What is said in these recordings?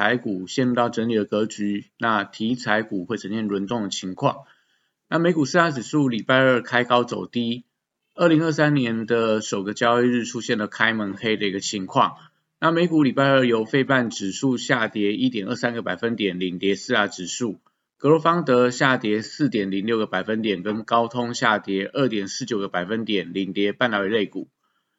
台股陷入到整理的格局，那题材股会呈现轮动的情况。那美股四大指数礼拜二开高走低，二零二三年的首个交易日出现了开门黑的一个情况。那美股礼拜二由费半指数下跌一点二三个百分点领跌四大指数，格罗方德下跌四点零六个百分点，跟高通下跌二点四九个百分点领跌半导体类股。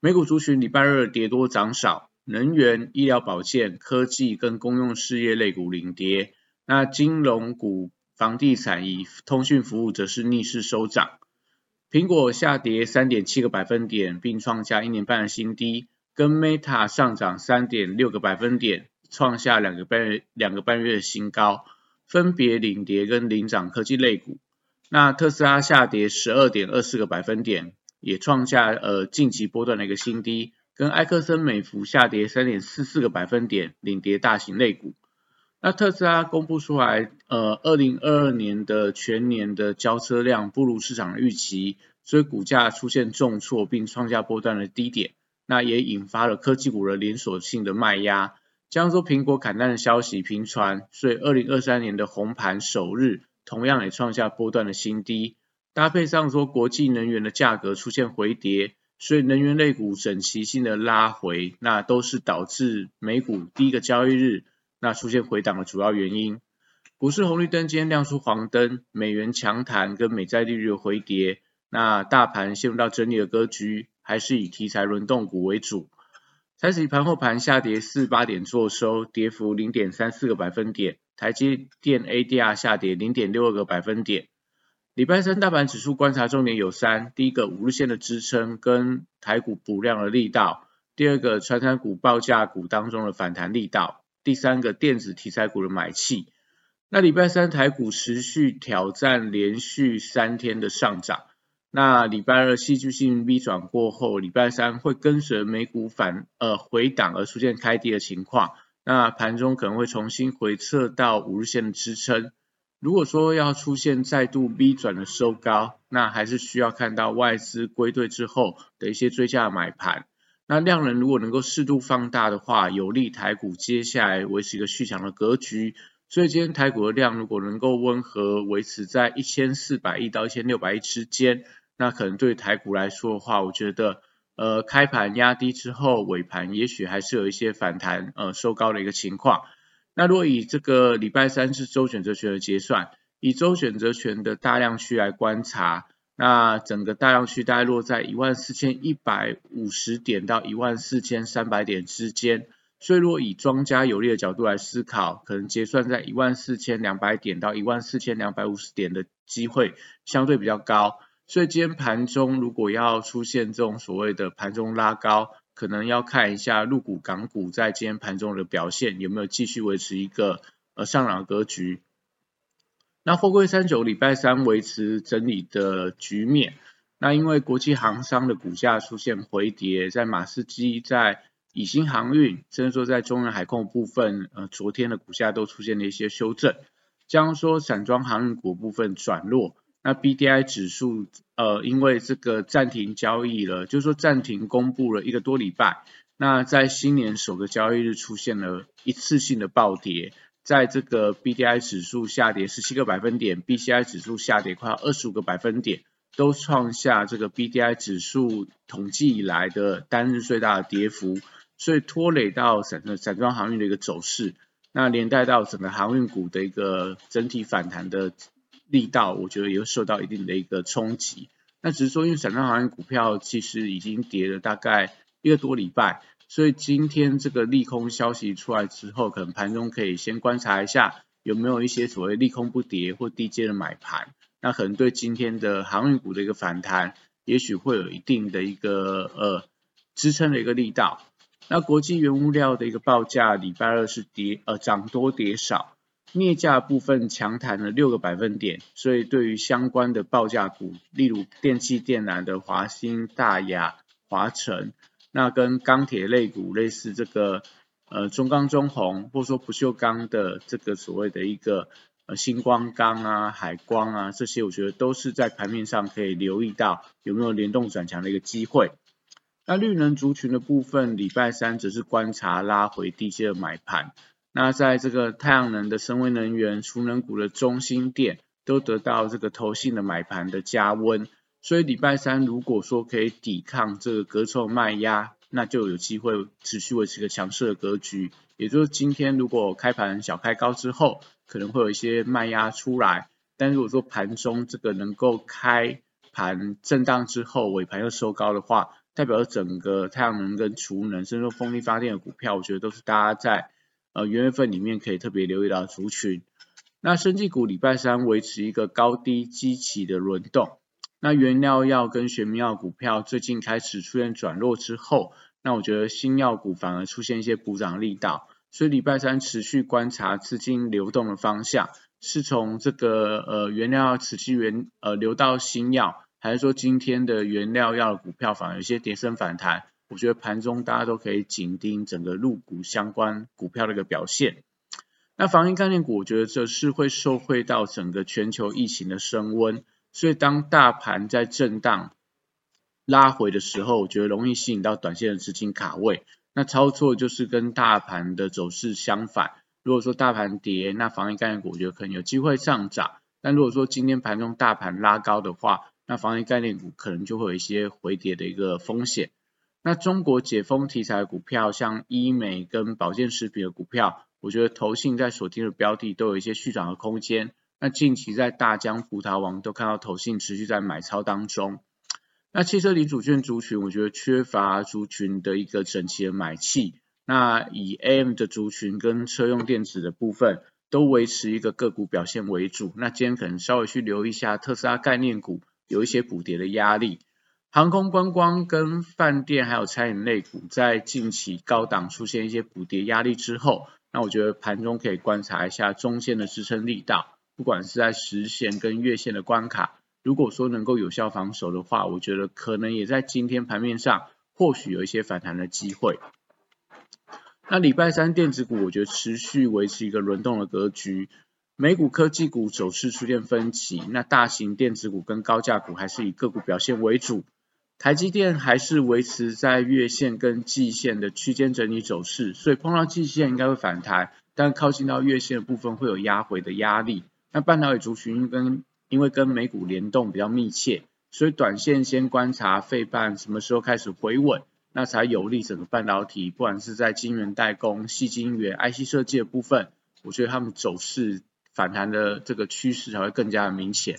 美股族群礼拜二跌多涨少。能源、医疗保健、科技跟公用事业类股领跌，那金融股、房地产以通讯服务则是逆势收涨。苹果下跌三点七个百分点，并创下一年半的新低，跟 Meta 上涨三点六个百分点，创下两个半月两个半月的新高，分别领跌跟领涨科技类股。那特斯拉下跌十二点二四个百分点，也创下呃近期波段的一个新低。跟埃克森美孚下跌三点四四个百分点，领跌大型类股。那特斯拉公布出来，呃，二零二二年的全年的交车量不如市场预期，所以股价出现重挫，并创下波段的低点。那也引发了科技股的连锁性的卖压。加上说苹果砍单的消息频传，所以二零二三年的红盘首日，同样也创下波段的新低。搭配上说国际能源的价格出现回跌。所以能源类股整齐性的拉回，那都是导致美股第一个交易日那出现回档的主要原因。股市红绿灯今天亮出黄灯，美元强弹跟美债利率的回跌，那大盘陷入到整理的格局，还是以题材轮动股为主。台指盘后盘下跌四八点做收，跌幅零点三四个百分点。台积电 ADR 下跌零点六二个百分点。礼拜三大盘指数观察重点有三：第一个五日线的支撑跟台股补量的力道；第二个传产股报价股当中的反弹力道；第三个电子题材股的买气。那礼拜三台股持续挑战连续三天的上涨。那礼拜二戏剧性 V 转过后，礼拜三会跟随美股反呃回档而出现开低的情况。那盘中可能会重新回撤到五日线的支撑。如果说要出现再度 V 转的收高，那还是需要看到外资归队之后的一些追加买盘。那量能如果能够适度放大的话，有利台股接下来维持一个续强的格局。所以今天台股的量如果能够温和维持在一千四百亿到一千六百亿之间，那可能对台股来说的话，我觉得呃开盘压低之后尾盘也许还是有一些反弹呃收高的一个情况。那如果以这个礼拜三是周选择权的结算，以周选择权的大量区来观察，那整个大量区大概落在一万四千一百五十点到一万四千三百点之间，所以若以庄家有利的角度来思考，可能结算在一万四千两百点到一万四千两百五十点的机会相对比较高，所以今天盘中如果要出现这种所谓的盘中拉高。可能要看一下入股、港股在今天盘中的表现有没有继续维持一个呃上涨格局。那货柜三九礼拜三维持整理的局面，那因为国际航商的股价出现回跌，在马士基、在以新航运，甚至说在中远海控部分，呃昨天的股价都出现了一些修正，将说散装航运股部分转弱。那 B D I 指数，呃，因为这个暂停交易了，就是说暂停公布了一个多礼拜，那在新年首个交易日出现了一次性的暴跌，在这个 B D I 指数下跌十七个百分点，B C I 指数下跌快二十五个百分点，都创下这个 B D I 指数统计以来的单日最大的跌幅，所以拖累到散散装航运的一个走势，那连带到整个航运股的一个整体反弹的。力道我觉得也会受到一定的一个冲击，那只是说因为散装航运股票其实已经跌了大概一个多礼拜，所以今天这个利空消息出来之后，可能盘中可以先观察一下有没有一些所谓利空不跌或低阶的买盘，那可能对今天的航运股的一个反弹，也许会有一定的一个呃支撑的一个力道。那国际原物料的一个报价礼拜二是跌呃涨多跌少。镍价部分强弹了六个百分点，所以对于相关的报价股，例如电气电缆的华兴、大雅、华晨，那跟钢铁类股类似这个呃中钢、中红，或者说不锈钢的这个所谓的一个呃星光钢啊、海光啊这些，我觉得都是在盘面上可以留意到有没有联动转强的一个机会。那绿能族群的部分，礼拜三则是观察拉回低阶的买盘。那在这个太阳能的升威能源、储能股的中心电都得到这个投信的买盘的加温，所以礼拜三如果说可以抵抗这个隔臭卖压，那就有机会持续维持一个强势的格局。也就是今天如果开盘小开高之后，可能会有一些卖压出来，但如果说盘中这个能够开盘震荡之后尾盘又收高的话，代表整个太阳能跟储能甚至说风力发电的股票，我觉得都是大家在。呃，元月份里面可以特别留意到族群。那生技股礼拜三维持一个高低基期的轮动。那原料药跟玄明药股票最近开始出现转弱之后，那我觉得新药股反而出现一些补涨力道。所以礼拜三持续观察资金流动的方向，是从这个呃原料药持续原呃流到新药，还是说今天的原料药的股票反而有些跌升反弹？我觉得盘中大家都可以紧盯整个入股相关股票的一个表现。那防疫概念股，我觉得这是会受惠到整个全球疫情的升温，所以当大盘在震荡拉回的时候，我觉得容易吸引到短线的资金卡位。那操作就是跟大盘的走势相反。如果说大盘跌，那防疫概念股我觉得可能有机会上涨；但如果说今天盘中大盘拉高的话，那防疫概念股可能就会有一些回跌的一个风险。那中国解封题材股票，像医美跟保健食品的股票，我觉得投信在锁定的标的都有一些续涨的空间。那近期在大疆、葡萄王都看到投信持续在买超当中。那汽车零组件族群，我觉得缺乏族群的一个整齐的买气。那以 AM 的族群跟车用电子的部分，都维持一个个股表现为主。那今天可能稍微去留意一下特斯拉概念股，有一些补跌的压力。航空观光跟饭店还有餐饮类股在近期高档出现一些补跌压力之后，那我觉得盘中可以观察一下中线的支撑力道，不管是在实线跟月线的关卡，如果说能够有效防守的话，我觉得可能也在今天盘面上或许有一些反弹的机会。那礼拜三电子股我觉得持续维持一个轮动的格局，美股科技股走势出现分歧，那大型电子股跟高价股还是以个股表现为主。台积电还是维持在月线跟季线的区间整理走势，所以碰到季线应该会反弹，但靠近到月线的部分会有压回的压力。那半导体族群跟因为跟美股联动比较密切，所以短线先观察费半什么时候开始回稳，那才有利整个半导体，不管是在晶圆代工、细晶圆、IC 设计的部分，我觉得他们走势反弹的这个趋势才会更加的明显。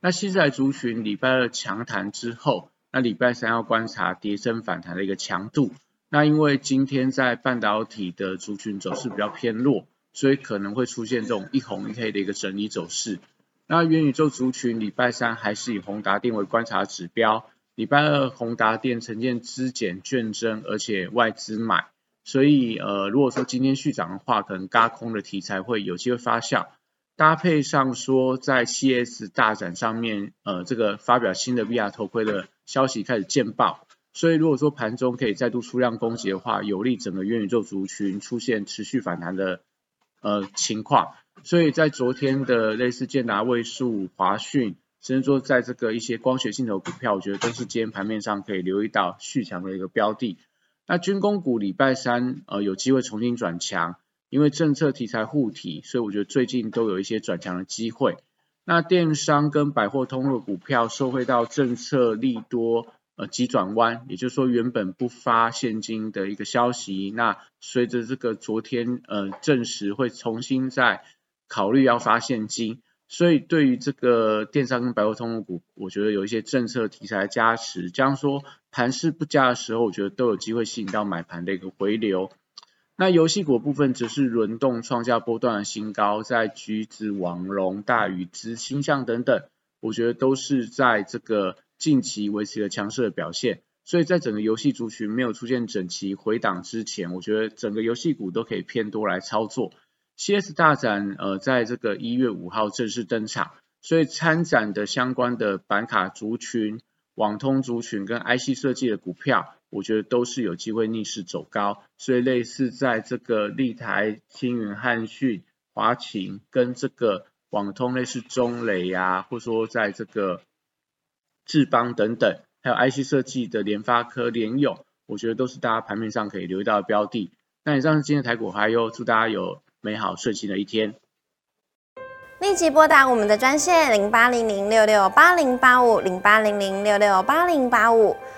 那现在族群礼拜二强弹之后。那礼拜三要观察跌升反弹的一个强度。那因为今天在半导体的族群走势比较偏弱，所以可能会出现这种一红一黑的一个整理走势。那元宇宙族群礼拜三还是以宏达电为观察指标。礼拜二宏达电呈现资减券增，而且外资买，所以呃如果说今天续涨的话，可能嘎空的题材会有机会发酵。搭配上说在 CS 大展上面，呃这个发表新的 VR 头盔的。消息开始见报，所以如果说盘中可以再度出量攻击的话，有利整个元宇宙族群出现持续反弹的呃情况。所以在昨天的类似建达位数、华讯，甚至说在这个一些光学镜头股票，我觉得都是今天盘面上可以留意到续强的一个标的。那军工股礼拜三呃有机会重新转强，因为政策题材护体，所以我觉得最近都有一些转强的机会。那电商跟百货通路股票受惠到政策利多，呃急转弯，也就是说原本不发现金的一个消息，那随着这个昨天呃证实会重新再考虑要发现金，所以对于这个电商跟百货通路股，我觉得有一些政策题材加持，这样说盘势不佳的时候，我觉得都有机会吸引到买盘的一个回流。那游戏股部分则是轮动创下波段的新高，在橘子、网龙、大宇之星象等等，我觉得都是在这个近期维持了强势的表现。所以在整个游戏族群没有出现整齐回档之前，我觉得整个游戏股都可以偏多来操作。CS 大展呃在这个一月五号正式登场，所以参展的相关的板卡族群、网通族群跟 IC 设计的股票，我觉得都是有机会逆势走高。所以类似在这个立台、青云、汉讯、华擎跟这个网通类似中磊呀，或说在这个智邦等等，还有 IC 设计的联发科、联咏，我觉得都是大家盘面上可以留意到的标的。那以上是今天的台股还有，祝大家有美好顺心的一天。立即拨打我们的专线零八零零六六八零八五零八零零六六八零八五。